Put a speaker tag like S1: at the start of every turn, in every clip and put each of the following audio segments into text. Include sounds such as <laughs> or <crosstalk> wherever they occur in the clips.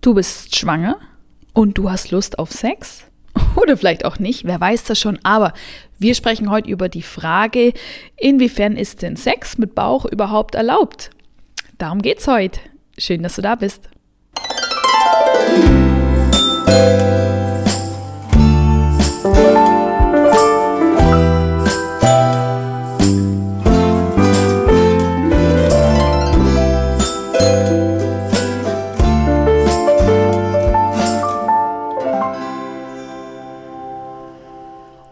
S1: Du bist schwanger und du hast Lust auf Sex? <laughs> Oder vielleicht auch nicht, wer weiß das schon. Aber wir sprechen heute über die Frage, inwiefern ist denn Sex mit Bauch überhaupt erlaubt? Darum geht's heute. Schön, dass du da bist.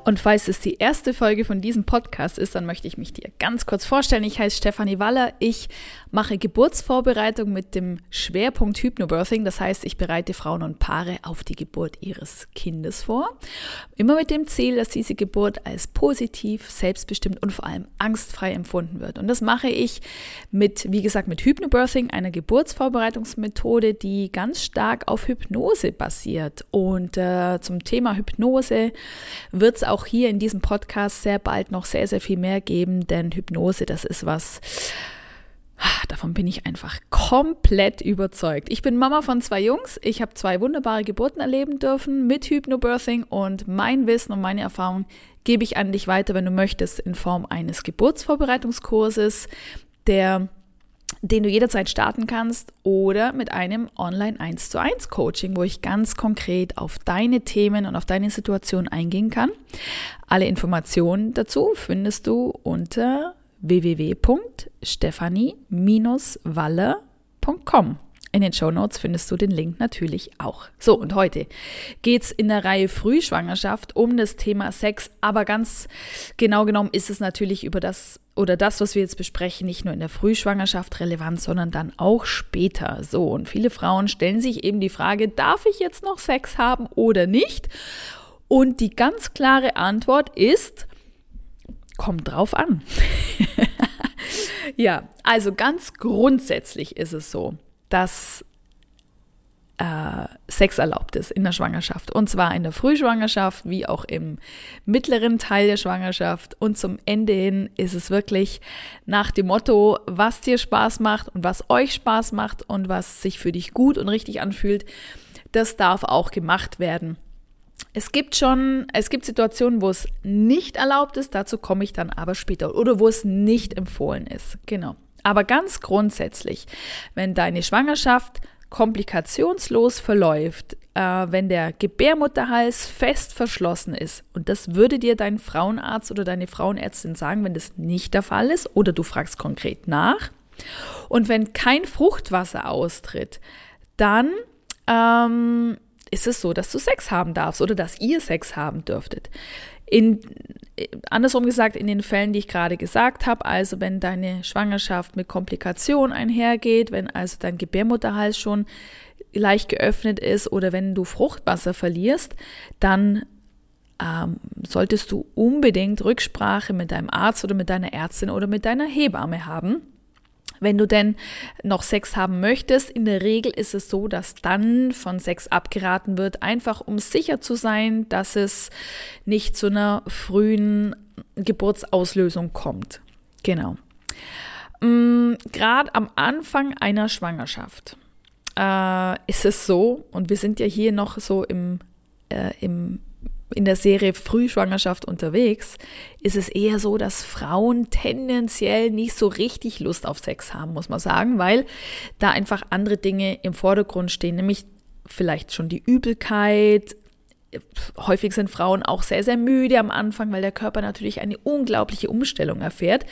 S1: Und falls es die erste Folge von diesem Podcast ist, dann möchte ich mich dir ganz kurz vorstellen. Ich heiße Stefanie Waller. Ich mache Geburtsvorbereitung mit dem Schwerpunkt Hypnobirthing. Das heißt, ich bereite Frauen und Paare auf die Geburt ihres Kindes vor. Immer mit dem Ziel, dass diese Geburt als positiv, selbstbestimmt und vor allem angstfrei empfunden wird. Und das mache ich mit, wie gesagt, mit Hypnobirthing, einer Geburtsvorbereitungsmethode, die ganz stark auf Hypnose basiert. Und äh, zum Thema Hypnose wird es auch auch hier in diesem Podcast sehr bald noch sehr, sehr viel mehr geben, denn Hypnose, das ist was, ah, davon bin ich einfach komplett überzeugt. Ich bin Mama von zwei Jungs. Ich habe zwei wunderbare Geburten erleben dürfen mit Hypnobirthing und mein Wissen und meine Erfahrung gebe ich an dich weiter, wenn du möchtest, in Form eines Geburtsvorbereitungskurses, der den du jederzeit starten kannst oder mit einem Online 1 zu 1 Coaching, wo ich ganz konkret auf deine Themen und auf deine Situation eingehen kann. Alle Informationen dazu findest du unter www.stephanie-walle.com. In den Show Notes findest du den Link natürlich auch. So, und heute geht es in der Reihe Frühschwangerschaft um das Thema Sex, aber ganz genau genommen ist es natürlich über das oder das, was wir jetzt besprechen, nicht nur in der Frühschwangerschaft relevant, sondern dann auch später. So, und viele Frauen stellen sich eben die Frage, darf ich jetzt noch Sex haben oder nicht? Und die ganz klare Antwort ist, kommt drauf an. <laughs> ja, also ganz grundsätzlich ist es so, dass äh, Sex erlaubt ist in der Schwangerschaft. Und zwar in der Frühschwangerschaft wie auch im mittleren Teil der Schwangerschaft. Und zum Ende hin ist es wirklich nach dem Motto, was dir Spaß macht und was euch Spaß macht und was sich für dich gut und richtig anfühlt, das darf auch gemacht werden. Es gibt schon, es gibt Situationen, wo es nicht erlaubt ist, dazu komme ich dann aber später, oder wo es nicht empfohlen ist. Genau. Aber ganz grundsätzlich, wenn deine Schwangerschaft komplikationslos verläuft, äh, wenn der Gebärmutterhals fest verschlossen ist, und das würde dir dein Frauenarzt oder deine Frauenärztin sagen, wenn das nicht der Fall ist, oder du fragst konkret nach, und wenn kein Fruchtwasser austritt, dann ähm, ist es so, dass du Sex haben darfst oder dass ihr Sex haben dürftet. In, andersrum gesagt, in den Fällen, die ich gerade gesagt habe, also wenn deine Schwangerschaft mit Komplikationen einhergeht, wenn also dein Gebärmutterhals schon leicht geöffnet ist oder wenn du Fruchtwasser verlierst, dann ähm, solltest du unbedingt Rücksprache mit deinem Arzt oder mit deiner Ärztin oder mit deiner Hebamme haben wenn du denn noch Sex haben möchtest, in der Regel ist es so, dass dann von Sex abgeraten wird, einfach um sicher zu sein, dass es nicht zu einer frühen Geburtsauslösung kommt. Genau. Mm, Gerade am Anfang einer Schwangerschaft äh, ist es so, und wir sind ja hier noch so im, äh, im in der Serie Frühschwangerschaft unterwegs, ist es eher so, dass Frauen tendenziell nicht so richtig Lust auf Sex haben, muss man sagen, weil da einfach andere Dinge im Vordergrund stehen, nämlich vielleicht schon die Übelkeit, häufig sind Frauen auch sehr, sehr müde am Anfang, weil der Körper natürlich eine unglaubliche Umstellung erfährt.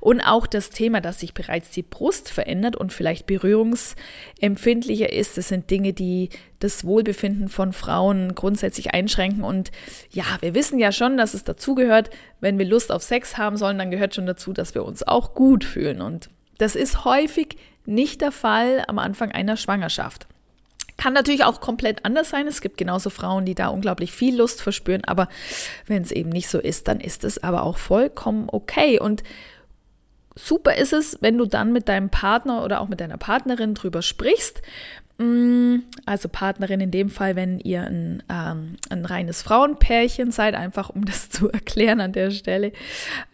S1: Und auch das Thema, dass sich bereits die Brust verändert und vielleicht berührungsempfindlicher ist, das sind Dinge, die das Wohlbefinden von Frauen grundsätzlich einschränken. Und ja, wir wissen ja schon, dass es dazugehört, wenn wir Lust auf Sex haben sollen, dann gehört schon dazu, dass wir uns auch gut fühlen. Und das ist häufig nicht der Fall am Anfang einer Schwangerschaft. Kann natürlich auch komplett anders sein. Es gibt genauso Frauen, die da unglaublich viel Lust verspüren, aber wenn es eben nicht so ist, dann ist es aber auch vollkommen okay. Und super ist es, wenn du dann mit deinem Partner oder auch mit deiner Partnerin drüber sprichst. Mm, also Partnerin in dem Fall, wenn ihr ein, ähm, ein reines Frauenpärchen seid, einfach um <laughs> das zu erklären an der Stelle,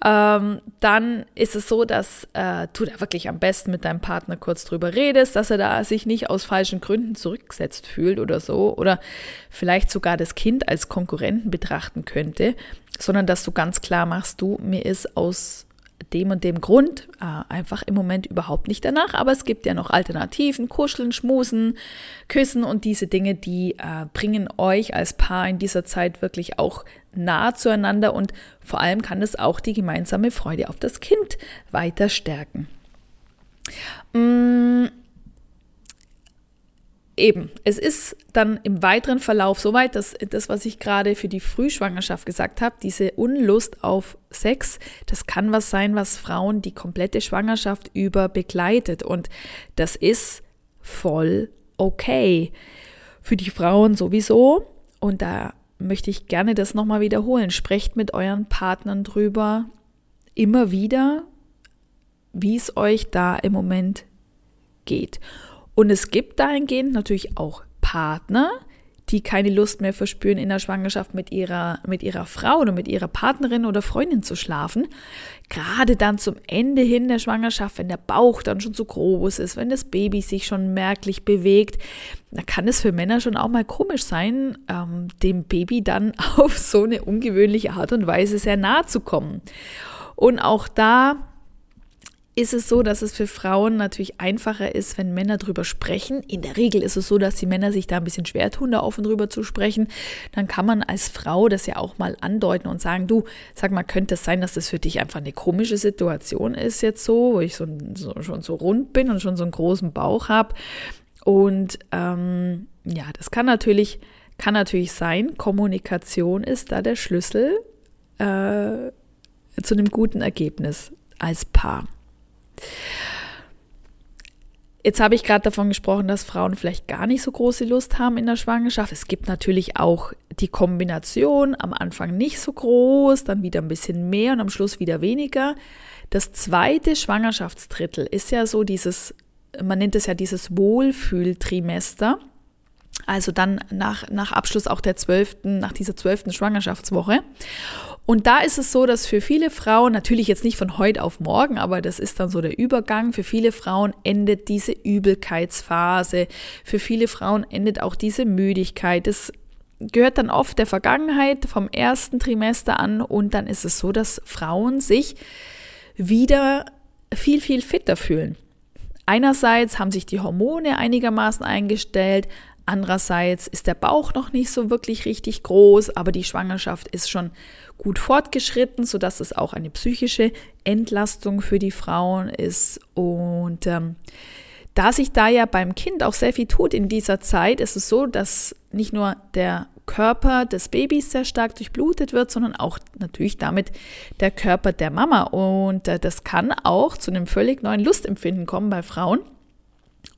S1: ähm, dann ist es so, dass äh, du da wirklich am besten mit deinem Partner kurz drüber redest, dass er da sich nicht aus falschen Gründen zurückgesetzt fühlt oder so oder vielleicht sogar das Kind als Konkurrenten betrachten könnte, sondern dass du ganz klar machst, du, mir ist aus dem und dem Grund äh, einfach im Moment überhaupt nicht danach. Aber es gibt ja noch Alternativen, kuscheln, schmusen, küssen und diese Dinge, die äh, bringen euch als Paar in dieser Zeit wirklich auch nah zueinander und vor allem kann es auch die gemeinsame Freude auf das Kind weiter stärken. Mm, eben, es ist dann im weiteren Verlauf soweit, dass das, was ich gerade für die Frühschwangerschaft gesagt habe, diese Unlust auf Sex, das kann was sein, was Frauen die komplette Schwangerschaft über begleitet. Und das ist voll okay. Für die Frauen sowieso. Und da möchte ich gerne das nochmal wiederholen. Sprecht mit euren Partnern drüber immer wieder, wie es euch da im Moment geht. Und es gibt dahingehend natürlich auch Partner, die keine Lust mehr verspüren, in der Schwangerschaft mit ihrer, mit ihrer Frau oder mit ihrer Partnerin oder Freundin zu schlafen. Gerade dann zum Ende hin der Schwangerschaft, wenn der Bauch dann schon zu groß ist, wenn das Baby sich schon merklich bewegt, da kann es für Männer schon auch mal komisch sein, ähm, dem Baby dann <laughs> auf so eine ungewöhnliche Art und Weise sehr nahe zu kommen. Und auch da ist es so, dass es für Frauen natürlich einfacher ist, wenn Männer drüber sprechen. In der Regel ist es so, dass die Männer sich da ein bisschen schwer tun, da offen drüber zu sprechen. Dann kann man als Frau das ja auch mal andeuten und sagen, du, sag mal, könnte es sein, dass das für dich einfach eine komische Situation ist jetzt so, wo ich so, so schon so rund bin und schon so einen großen Bauch habe. Und ähm, ja, das kann natürlich, kann natürlich sein. Kommunikation ist da der Schlüssel äh, zu einem guten Ergebnis als Paar. Jetzt habe ich gerade davon gesprochen, dass Frauen vielleicht gar nicht so große Lust haben in der Schwangerschaft. Es gibt natürlich auch die Kombination, am Anfang nicht so groß, dann wieder ein bisschen mehr und am Schluss wieder weniger. Das zweite Schwangerschaftsdrittel ist ja so dieses, man nennt es ja dieses Wohlfühltrimester. Also dann nach, nach Abschluss auch der zwölften, nach dieser zwölften Schwangerschaftswoche. Und da ist es so, dass für viele Frauen, natürlich jetzt nicht von heute auf morgen, aber das ist dann so der Übergang, für viele Frauen endet diese Übelkeitsphase, für viele Frauen endet auch diese Müdigkeit. Das gehört dann oft der Vergangenheit vom ersten Trimester an und dann ist es so, dass Frauen sich wieder viel, viel fitter fühlen. Einerseits haben sich die Hormone einigermaßen eingestellt, andererseits ist der Bauch noch nicht so wirklich richtig groß, aber die Schwangerschaft ist schon gut fortgeschritten, sodass es auch eine psychische Entlastung für die Frauen ist. Und ähm, da sich da ja beim Kind auch sehr viel tut in dieser Zeit, ist es so, dass nicht nur der Körper des Babys sehr stark durchblutet wird, sondern auch natürlich damit der Körper der Mama. Und äh, das kann auch zu einem völlig neuen Lustempfinden kommen bei Frauen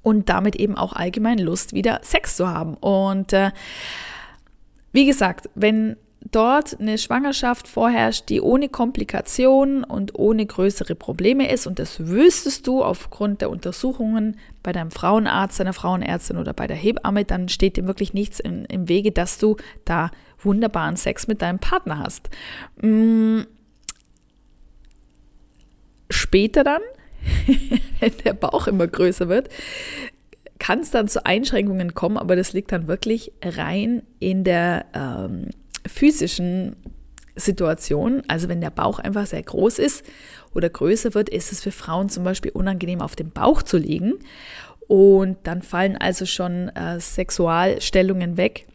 S1: und damit eben auch allgemein Lust, wieder Sex zu haben. Und äh, wie gesagt, wenn dort eine Schwangerschaft vorherrscht, die ohne Komplikationen und ohne größere Probleme ist. Und das wüsstest du aufgrund der Untersuchungen bei deinem Frauenarzt, deiner Frauenärztin oder bei der Hebamme, dann steht dir wirklich nichts im, im Wege, dass du da wunderbaren Sex mit deinem Partner hast. Hm. Später dann, <laughs> wenn der Bauch immer größer wird, kann es dann zu Einschränkungen kommen, aber das liegt dann wirklich rein in der ähm, physischen Situation, also wenn der Bauch einfach sehr groß ist oder größer wird, ist es für Frauen zum Beispiel unangenehm, auf dem Bauch zu liegen. Und dann fallen also schon äh, Sexualstellungen weg,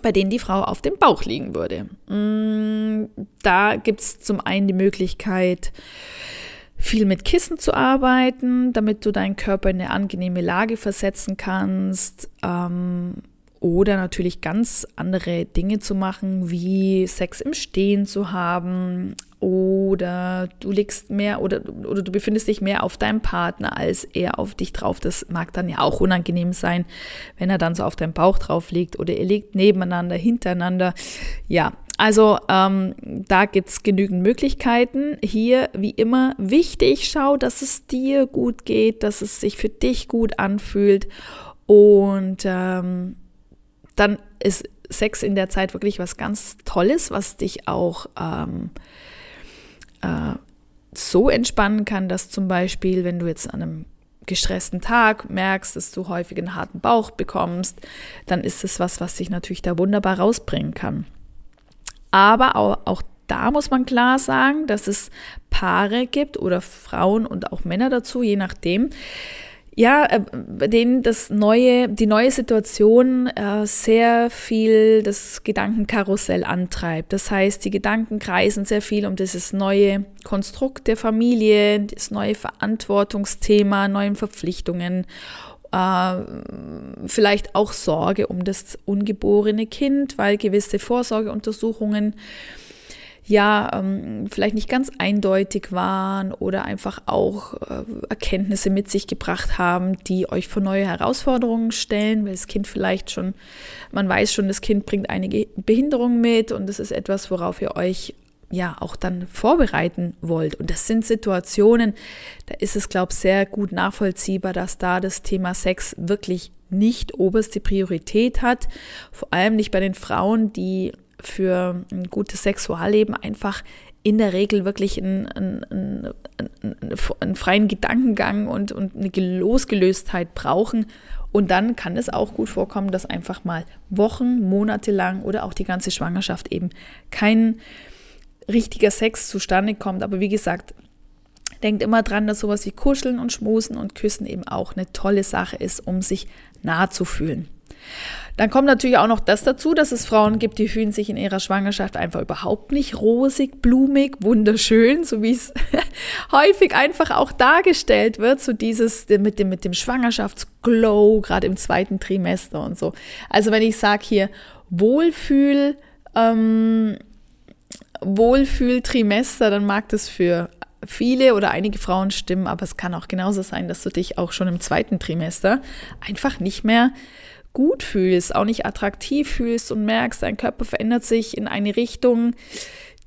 S1: bei denen die Frau auf dem Bauch liegen würde. Mm, da gibt es zum einen die Möglichkeit, viel mit Kissen zu arbeiten, damit du deinen Körper in eine angenehme Lage versetzen kannst. Ähm, oder natürlich ganz andere Dinge zu machen, wie Sex im Stehen zu haben oder du legst mehr oder, oder du befindest dich mehr auf deinem Partner als er auf dich drauf. Das mag dann ja auch unangenehm sein, wenn er dann so auf deinem Bauch drauf liegt oder ihr liegt nebeneinander, hintereinander. Ja, also ähm, da es genügend Möglichkeiten. Hier, wie immer, wichtig, schau, dass es dir gut geht, dass es sich für dich gut anfühlt Und ähm, dann ist Sex in der Zeit wirklich was ganz Tolles, was dich auch ähm, äh, so entspannen kann, dass zum Beispiel, wenn du jetzt an einem gestressten Tag merkst, dass du häufig einen harten Bauch bekommst, dann ist es was, was dich natürlich da wunderbar rausbringen kann. Aber auch, auch da muss man klar sagen, dass es Paare gibt oder Frauen und auch Männer dazu, je nachdem, ja, äh, bei denen das neue, die neue Situation äh, sehr viel das Gedankenkarussell antreibt. Das heißt, die Gedanken kreisen sehr viel um dieses neue Konstrukt der Familie, das neue Verantwortungsthema, neuen Verpflichtungen, äh, vielleicht auch Sorge um das ungeborene Kind, weil gewisse Vorsorgeuntersuchungen ja ähm, vielleicht nicht ganz eindeutig waren oder einfach auch äh, Erkenntnisse mit sich gebracht haben, die euch vor neue Herausforderungen stellen, weil das Kind vielleicht schon, man weiß schon, das Kind bringt einige Behinderungen mit und das ist etwas, worauf ihr euch ja auch dann vorbereiten wollt. Und das sind Situationen, da ist es, glaube ich, sehr gut nachvollziehbar, dass da das Thema Sex wirklich nicht oberste Priorität hat. Vor allem nicht bei den Frauen, die für ein gutes Sexualleben einfach in der Regel wirklich einen, einen, einen, einen freien Gedankengang und, und eine Losgelöstheit brauchen. Und dann kann es auch gut vorkommen, dass einfach mal Wochen, Monate lang oder auch die ganze Schwangerschaft eben kein richtiger Sex zustande kommt. Aber wie gesagt, denkt immer dran, dass sowas wie Kuscheln und Schmusen und Küssen eben auch eine tolle Sache ist, um sich nahe zu fühlen. Dann kommt natürlich auch noch das dazu, dass es Frauen gibt, die fühlen sich in ihrer Schwangerschaft einfach überhaupt nicht rosig, blumig, wunderschön, so wie es <laughs> häufig einfach auch dargestellt wird, so dieses mit dem, mit dem Schwangerschaftsglow, gerade im zweiten Trimester und so. Also wenn ich sage hier Wohlfühl, ähm, Wohlfühltrimester, dann mag das für viele oder einige Frauen stimmen, aber es kann auch genauso sein, dass du dich auch schon im zweiten Trimester einfach nicht mehr gut fühlst, auch nicht attraktiv fühlst und merkst, dein Körper verändert sich in eine Richtung,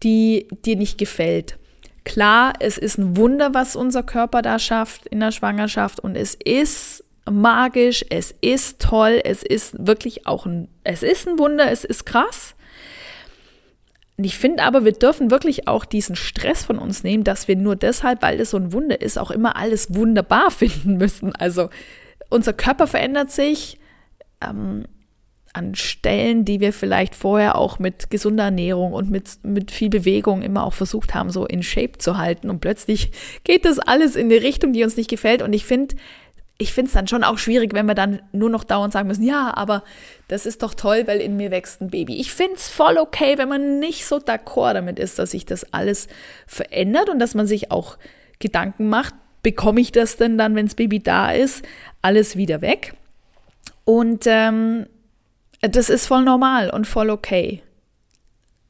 S1: die dir nicht gefällt. Klar, es ist ein Wunder, was unser Körper da schafft in der Schwangerschaft und es ist magisch, es ist toll, es ist wirklich auch ein, es ist ein Wunder, es ist krass. Ich finde aber, wir dürfen wirklich auch diesen Stress von uns nehmen, dass wir nur deshalb, weil es so ein Wunder ist, auch immer alles wunderbar <laughs> finden müssen. Also unser Körper verändert sich, ähm, an Stellen, die wir vielleicht vorher auch mit gesunder Ernährung und mit, mit viel Bewegung immer auch versucht haben, so in Shape zu halten. Und plötzlich geht das alles in eine Richtung, die uns nicht gefällt. Und ich finde, ich finde es dann schon auch schwierig, wenn wir dann nur noch dauernd sagen müssen, ja, aber das ist doch toll, weil in mir wächst ein Baby. Ich finde es voll okay, wenn man nicht so d'accord damit ist, dass sich das alles verändert und dass man sich auch Gedanken macht, bekomme ich das denn dann, wenn das Baby da ist, alles wieder weg? Und ähm, das ist voll normal und voll okay.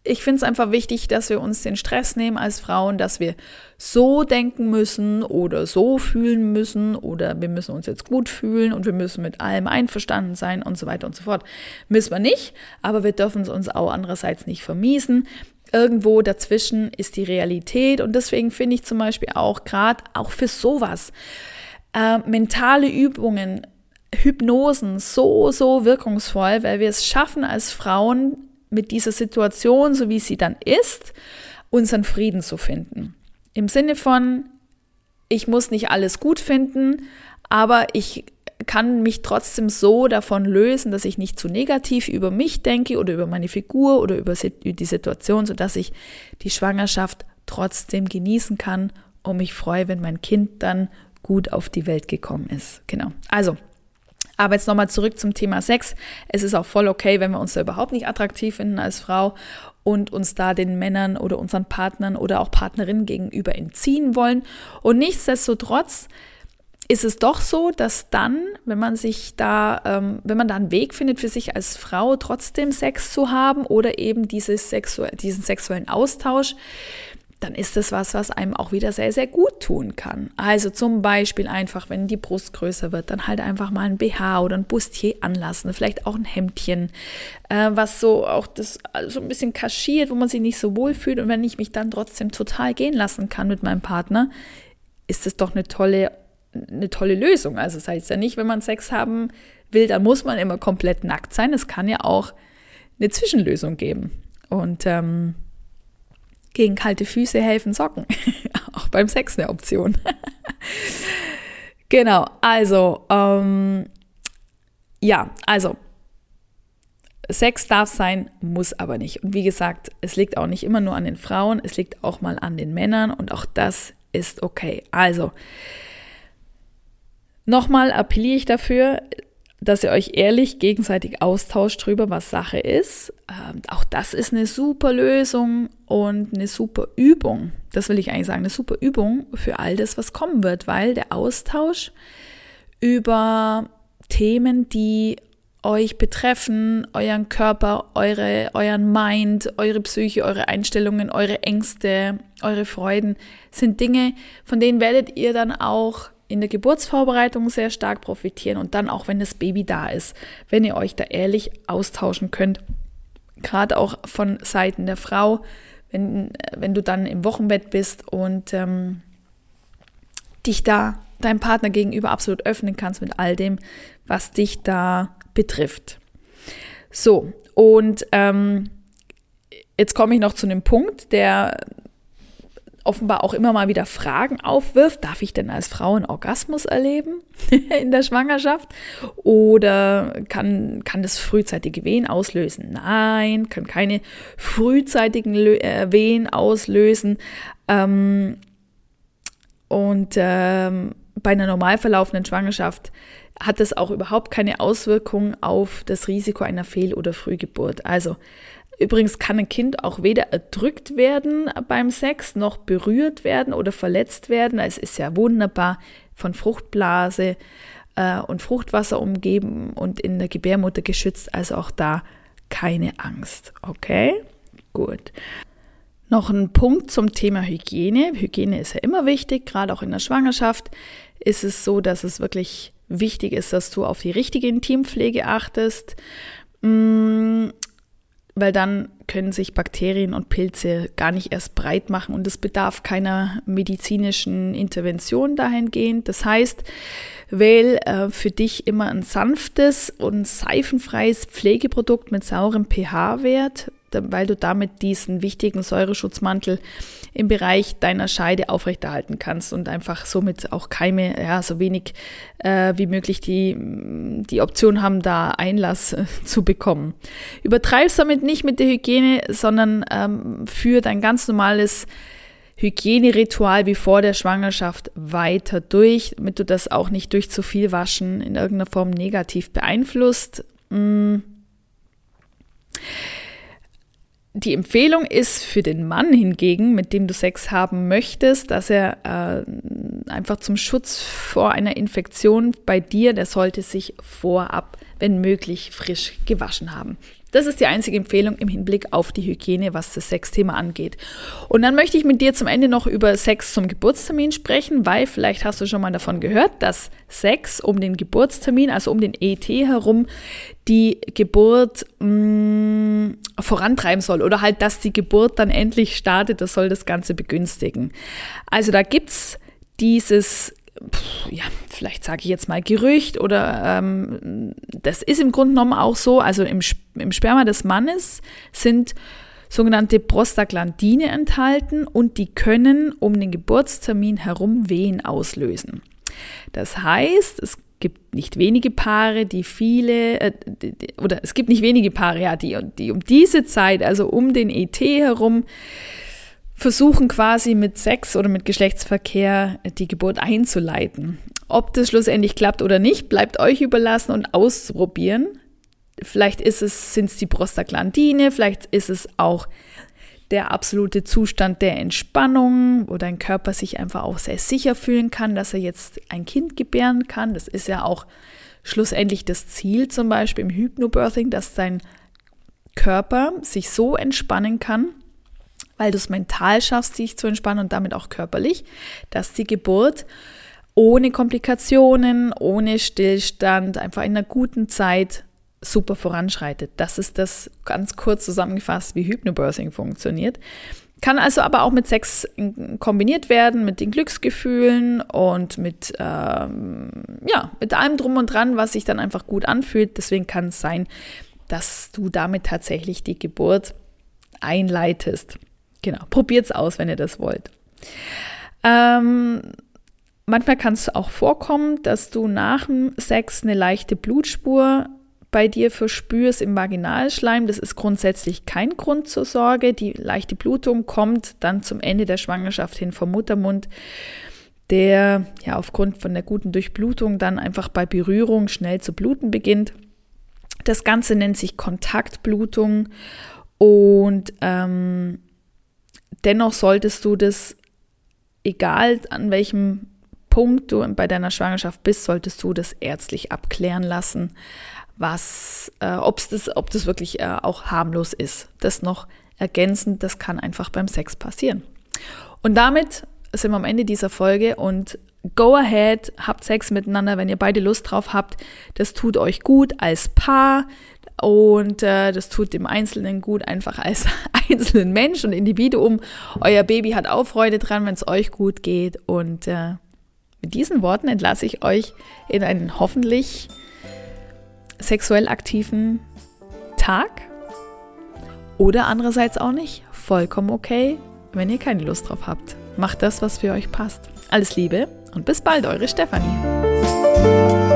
S1: Ich finde es einfach wichtig, dass wir uns den Stress nehmen als Frauen, dass wir so denken müssen oder so fühlen müssen oder wir müssen uns jetzt gut fühlen und wir müssen mit allem einverstanden sein und so weiter und so fort. Müssen wir nicht, aber wir dürfen es uns auch andererseits nicht vermiesen. Irgendwo dazwischen ist die Realität und deswegen finde ich zum Beispiel auch gerade auch für sowas äh, mentale Übungen Hypnosen so, so wirkungsvoll, weil wir es schaffen als Frauen mit dieser Situation, so wie sie dann ist, unseren Frieden zu finden. Im Sinne von, ich muss nicht alles gut finden, aber ich kann mich trotzdem so davon lösen, dass ich nicht zu negativ über mich denke oder über meine Figur oder über die Situation, sodass ich die Schwangerschaft trotzdem genießen kann und mich freue, wenn mein Kind dann gut auf die Welt gekommen ist. Genau. Also, aber jetzt nochmal zurück zum Thema Sex. Es ist auch voll okay, wenn wir uns da überhaupt nicht attraktiv finden als Frau und uns da den Männern oder unseren Partnern oder auch Partnerinnen gegenüber entziehen wollen. Und nichtsdestotrotz ist es doch so, dass dann, wenn man sich da, ähm, wenn man da einen Weg findet für sich als Frau, trotzdem Sex zu haben oder eben dieses sexu diesen sexuellen Austausch, dann ist das was, was einem auch wieder sehr, sehr gut tun kann. Also zum Beispiel einfach, wenn die Brust größer wird, dann halt einfach mal ein BH oder ein Bustier anlassen, vielleicht auch ein Hemdchen, äh, was so auch das so ein bisschen kaschiert, wo man sich nicht so wohl fühlt. Und wenn ich mich dann trotzdem total gehen lassen kann mit meinem Partner, ist es doch eine tolle eine tolle Lösung. Also das heißt ja nicht, wenn man Sex haben will, dann muss man immer komplett nackt sein. Es kann ja auch eine Zwischenlösung geben. Und ähm, gegen kalte Füße helfen Socken. <laughs> auch beim Sex eine Option. <laughs> genau, also ähm, ja, also Sex darf sein, muss aber nicht. Und wie gesagt, es liegt auch nicht immer nur an den Frauen, es liegt auch mal an den Männern und auch das ist okay. Also, nochmal appelliere ich dafür, dass ihr euch ehrlich gegenseitig austauscht drüber, was Sache ist. Ähm, auch das ist eine super Lösung und eine super Übung. Das will ich eigentlich sagen, eine super Übung für all das, was kommen wird, weil der Austausch über Themen, die euch betreffen, euren Körper, eure, euren Mind, eure Psyche, eure Einstellungen, eure Ängste, eure Freuden, sind Dinge, von denen werdet ihr dann auch in der Geburtsvorbereitung sehr stark profitieren und dann auch, wenn das Baby da ist, wenn ihr euch da ehrlich austauschen könnt, gerade auch von Seiten der Frau, wenn, wenn du dann im Wochenbett bist und ähm, dich da deinem Partner gegenüber absolut öffnen kannst mit all dem, was dich da betrifft. So, und ähm, jetzt komme ich noch zu einem Punkt, der offenbar auch immer mal wieder Fragen aufwirft. Darf ich denn als Frau einen Orgasmus erleben <laughs> in der Schwangerschaft? Oder kann, kann das frühzeitige Wehen auslösen? Nein, kann keine frühzeitigen äh, Wehen auslösen. Ähm, und ähm, bei einer normal verlaufenden Schwangerschaft hat das auch überhaupt keine Auswirkung auf das Risiko einer Fehl- oder Frühgeburt. Also übrigens kann ein Kind auch weder erdrückt werden beim Sex noch berührt werden oder verletzt werden. Es ist ja wunderbar von Fruchtblase äh, und Fruchtwasser umgeben und in der Gebärmutter geschützt. Also auch da keine Angst. Okay? Gut. Noch ein Punkt zum Thema Hygiene. Hygiene ist ja immer wichtig, gerade auch in der Schwangerschaft ist es so, dass es wirklich wichtig ist, dass du auf die richtige Intimpflege achtest, mm, weil dann können sich Bakterien und Pilze gar nicht erst breit machen und es bedarf keiner medizinischen Intervention dahingehend. Das heißt, wähl äh, für dich immer ein sanftes und seifenfreies Pflegeprodukt mit saurem pH-Wert, weil du damit diesen wichtigen Säureschutzmantel im Bereich deiner Scheide aufrechterhalten kannst und einfach somit auch Keime, ja, so wenig äh, wie möglich die, die Option haben, da Einlass äh, zu bekommen. Übertreibst damit nicht mit der Hygiene, sondern ähm, für dein ganz normales Hygieneritual wie vor der Schwangerschaft weiter durch, damit du das auch nicht durch zu viel Waschen in irgendeiner Form negativ beeinflusst. Mm. Die Empfehlung ist für den Mann hingegen, mit dem du Sex haben möchtest, dass er äh, einfach zum Schutz vor einer Infektion bei dir, der sollte sich vorab, wenn möglich, frisch gewaschen haben. Das ist die einzige Empfehlung im Hinblick auf die Hygiene, was das Sexthema angeht. Und dann möchte ich mit dir zum Ende noch über Sex zum Geburtstermin sprechen, weil vielleicht hast du schon mal davon gehört, dass Sex um den Geburtstermin, also um den ET herum, die Geburt mh, mm, vorantreiben soll oder halt, dass die Geburt dann endlich startet, das soll das Ganze begünstigen. Also da gibt's dieses ja, vielleicht sage ich jetzt mal Gerücht oder ähm, das ist im Grunde genommen auch so, also im, im Sperma des Mannes sind sogenannte Prostaglandine enthalten und die können um den Geburtstermin herum Wehen auslösen. Das heißt, es gibt nicht wenige Paare, die viele, äh, oder es gibt nicht wenige Paare, ja, die, die um diese Zeit, also um den ET herum, versuchen quasi mit Sex oder mit Geschlechtsverkehr die Geburt einzuleiten. Ob das schlussendlich klappt oder nicht, bleibt euch überlassen und auszuprobieren. Vielleicht ist es, sind es die Prostaglandine, vielleicht ist es auch der absolute Zustand der Entspannung, wo dein Körper sich einfach auch sehr sicher fühlen kann, dass er jetzt ein Kind gebären kann. Das ist ja auch schlussendlich das Ziel, zum Beispiel im Hypnobirthing, dass dein Körper sich so entspannen kann, weil du es mental schaffst, dich zu entspannen und damit auch körperlich, dass die Geburt ohne Komplikationen, ohne Stillstand, einfach in einer guten Zeit super voranschreitet. Das ist das ganz kurz zusammengefasst, wie Hypnobirthing funktioniert. Kann also aber auch mit Sex kombiniert werden, mit den Glücksgefühlen und mit, ähm, ja, mit allem drum und dran, was sich dann einfach gut anfühlt. Deswegen kann es sein, dass du damit tatsächlich die Geburt einleitest. Genau, probiert es aus, wenn ihr das wollt. Ähm, manchmal kann es auch vorkommen, dass du nach dem Sex eine leichte Blutspur bei dir verspürst im Vaginalschleim. Das ist grundsätzlich kein Grund zur Sorge. Die leichte Blutung kommt dann zum Ende der Schwangerschaft hin vom Muttermund, der ja aufgrund von der guten Durchblutung dann einfach bei Berührung schnell zu bluten beginnt. Das Ganze nennt sich Kontaktblutung und ähm, dennoch solltest du das, egal an welchem Punkt du bei deiner Schwangerschaft bist, solltest du das ärztlich abklären lassen, was, äh, ob's das, ob das wirklich äh, auch harmlos ist. Das noch ergänzend, das kann einfach beim Sex passieren. Und damit sind wir am Ende dieser Folge und go ahead, habt Sex miteinander, wenn ihr beide Lust drauf habt. Das tut euch gut als Paar und äh, das tut dem Einzelnen gut, einfach als <laughs> einzelnen Mensch und Individuum. Euer Baby hat auch Freude dran, wenn es euch gut geht. Und äh, mit diesen Worten entlasse ich euch in einen hoffentlich sexuell aktiven Tag. Oder andererseits auch nicht. Vollkommen okay, wenn ihr keine Lust drauf habt. Macht das, was für euch passt. Alles Liebe und bis bald, eure Stefanie.